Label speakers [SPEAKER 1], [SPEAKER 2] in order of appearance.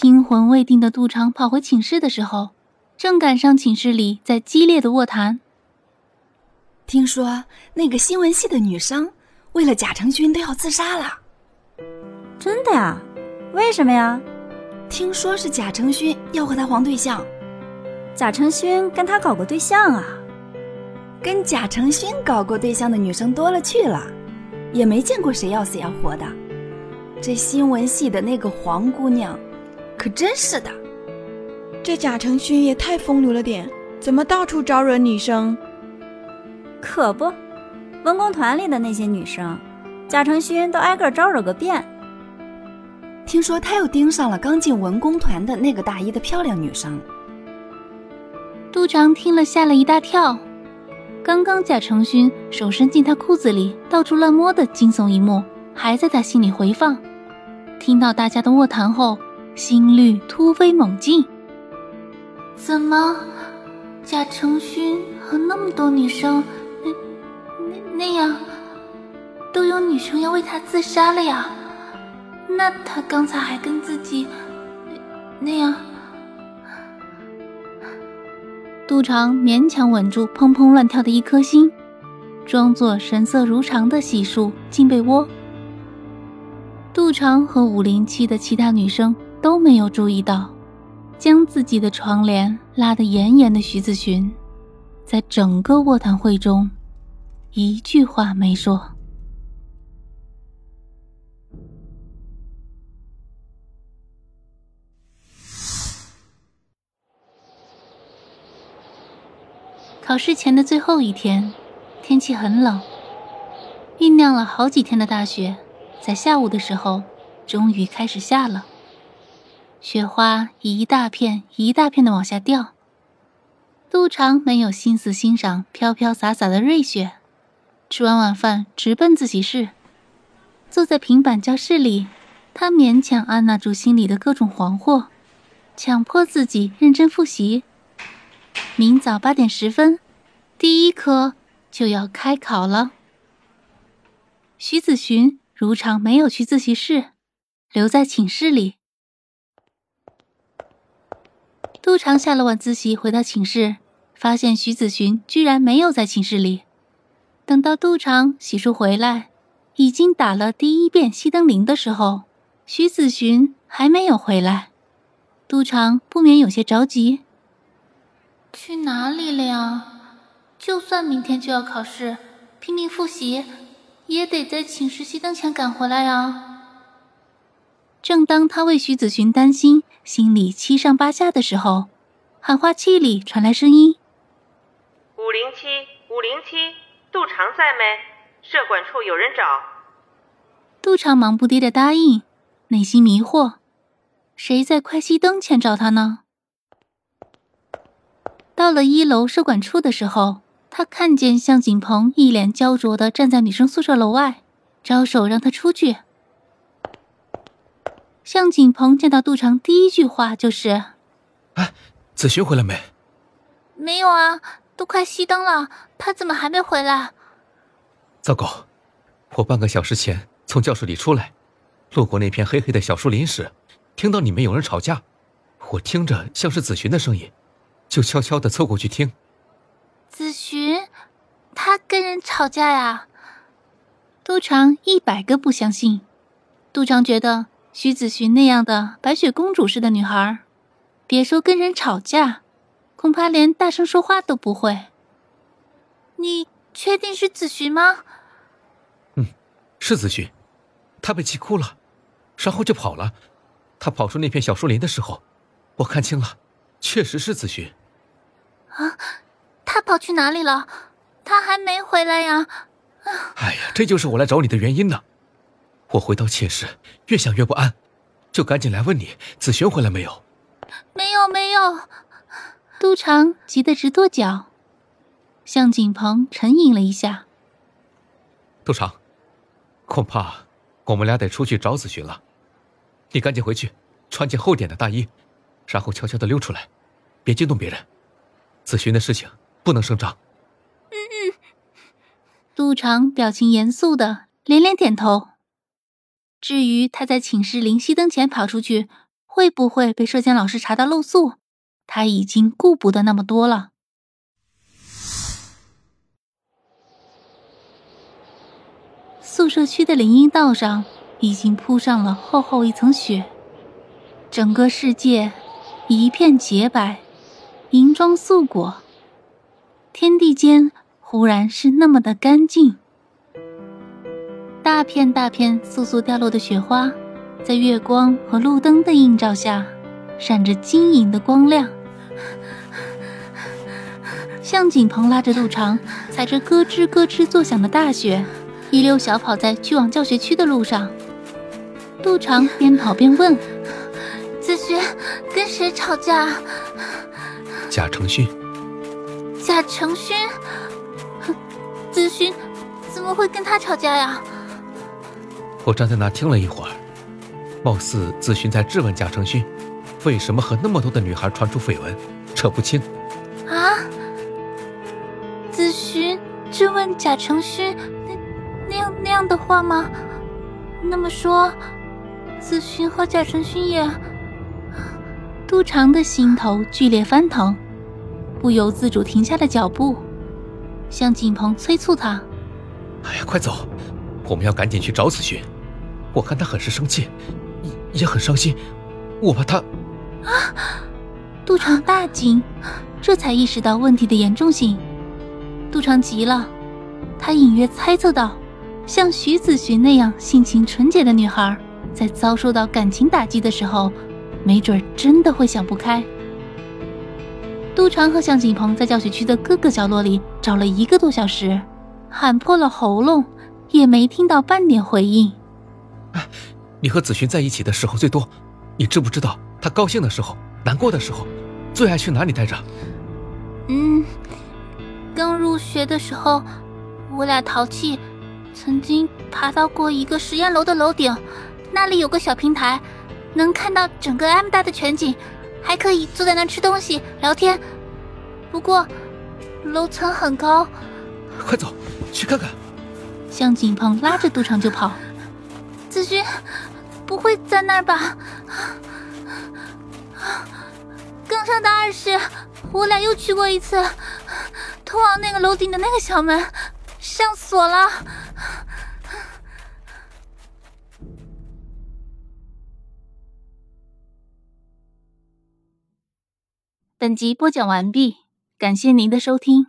[SPEAKER 1] 惊魂未定的杜长跑回寝室的时候，正赶上寝室里在激烈的卧谈。
[SPEAKER 2] 听说那个新闻系的女生为了贾成勋都要自杀了。
[SPEAKER 3] 真的呀？为什么呀？
[SPEAKER 2] 听说是贾成勋要和他黄对象。
[SPEAKER 3] 贾成勋跟他搞过对象啊？
[SPEAKER 2] 跟贾成勋搞过对象的女生多了去了，也没见过谁要死要活的。这新闻系的那个黄姑娘。可真是的，
[SPEAKER 4] 这贾承勋也太风流了点，怎么到处招惹女生？
[SPEAKER 3] 可不，文工团里的那些女生，贾承勋都挨个招惹个遍。
[SPEAKER 2] 听说他又盯上了刚进文工团的那个大一的漂亮女生。
[SPEAKER 1] 杜长听了吓了一大跳，刚刚贾承勋手伸进他裤子里到处乱摸的惊悚一幕还在他心里回放。听到大家的卧谈后。心率突飞猛进。怎么，贾成勋和那么多女生，那那那样，都有女生要为他自杀了呀？那他刚才还跟自己那样？杜长勉强稳住砰砰乱跳的一颗心，装作神色如常的洗漱进被窝。杜长和五零七的其他女生。都没有注意到，将自己的床帘拉得严严的徐子寻，在整个卧谈会中，一句话没说。考试前的最后一天，天气很冷，酝酿了好几天的大雪，在下午的时候，终于开始下了。雪花一大片一大片的往下掉。杜长没有心思欣赏飘飘洒洒的瑞雪，吃完晚饭直奔自习室。坐在平板教室里，他勉强按捺住心里的各种惶惑，强迫自己认真复习。明早八点十分，第一科就要开考了。徐子寻如常没有去自习室，留在寝室里。杜长下了晚自习，回到寝室，发现徐子寻居然没有在寝室里。等到杜长洗漱回来，已经打了第一遍熄灯铃的时候，徐子寻还没有回来。杜长不免有些着急：去哪里了呀？就算明天就要考试，拼命复习，也得在寝室熄灯前赶回来呀。正当他为徐子寻担心。心里七上八下的时候，喊话器里传来声音：“
[SPEAKER 5] 五零七，五零七，杜长在没？社管处有人找。”
[SPEAKER 1] 杜长忙不迭的答应，内心迷惑：谁在快熄灯前找他呢？到了一楼社管处的时候，他看见向景鹏一脸焦灼的站在女生宿舍楼外，招手让他出去。向景鹏见到杜长，第一句话就是：“
[SPEAKER 6] 哎，子勋回来没？”“
[SPEAKER 1] 没有啊，都快熄灯了，他怎么还没回来？”“
[SPEAKER 6] 糟糕，我半个小时前从教室里出来，路过那片黑黑的小树林时，听到里面有人吵架，我听着像是子勋的声音，就悄悄的凑过去听。”“
[SPEAKER 1] 子勋，他跟人吵架呀？”杜长一百个不相信。杜长觉得。徐子寻那样的白雪公主似的女孩，别说跟人吵架，恐怕连大声说话都不会。你确定是子寻吗？
[SPEAKER 6] 嗯，是子寻，他被气哭了，然后就跑了。他跑出那片小树林的时候，我看清了，确实是子寻。
[SPEAKER 1] 啊，他跑去哪里了？他还没回来呀！
[SPEAKER 6] 哎呀，这就是我来找你的原因呢。我回到寝室，越想越不安，就赶紧来问你：子璇回来没有？
[SPEAKER 1] 没有没有。杜长急得直跺脚。向景鹏沉吟了一下。
[SPEAKER 6] 杜长，恐怕我们俩得出去找子寻了。你赶紧回去，穿件厚点的大衣，然后悄悄的溜出来，别惊动别人。子寻的事情不能声张。
[SPEAKER 1] 嗯嗯。杜长表情严肃的连连点头。至于他在寝室灵熄灯前跑出去，会不会被射箭老师查到露宿，他已经顾不得那么多了。宿舍区的林荫道上已经铺上了厚厚一层雪，整个世界一片洁白，银装素裹，天地间忽然是那么的干净。大片大片簌簌掉落的雪花，在月光和路灯的映照下，闪着晶莹的光亮。向景鹏拉着杜长，踩着咯吱咯吱作响的大雪。一溜小跑在去往教学区的路上，杜长边跑边问：“子轩跟谁吵架？”
[SPEAKER 6] 贾承勋。
[SPEAKER 1] 贾承勋，子勋怎么会跟他吵架呀？
[SPEAKER 6] 我站在那听了一会儿，貌似子勋在质问贾承勋，为什么和那么多的女孩传出绯闻，扯不清。
[SPEAKER 1] 啊？子勋质问贾承勋？那那样那样的话吗？那么说，子勋和贾承勋也……杜长的心头剧烈翻腾，不由自主停下了脚步。向景鹏催促他：“
[SPEAKER 6] 哎呀，快走！我们要赶紧去找子勋。我看他很是生气，也很伤心。我怕他……”
[SPEAKER 1] 啊！杜长大惊，这才意识到问题的严重性。杜长急了，他隐约猜测到。像徐子寻那样性情纯洁的女孩，在遭受到感情打击的时候，没准真的会想不开。杜长和向景鹏在教学区的各个角落里找了一个多小时，喊破了喉咙，也没听到半点回应。
[SPEAKER 6] 哎，你和子寻在一起的时候最多，你知不知道他高兴的时候、难过的时候，最爱去哪里待着？
[SPEAKER 1] 嗯，刚入学的时候，我俩淘气。曾经爬到过一个实验楼的楼顶，那里有个小平台，能看到整个 M 大的全景，还可以坐在那吃东西聊天。不过，楼层很高。
[SPEAKER 6] 快走，去看看。
[SPEAKER 1] 向景鹏拉着杜长就跑。子君，不会在那儿吧？刚上大二时，我俩又去过一次，通往那个楼顶的那个小门上锁了。本集播讲完毕，感谢您的收听。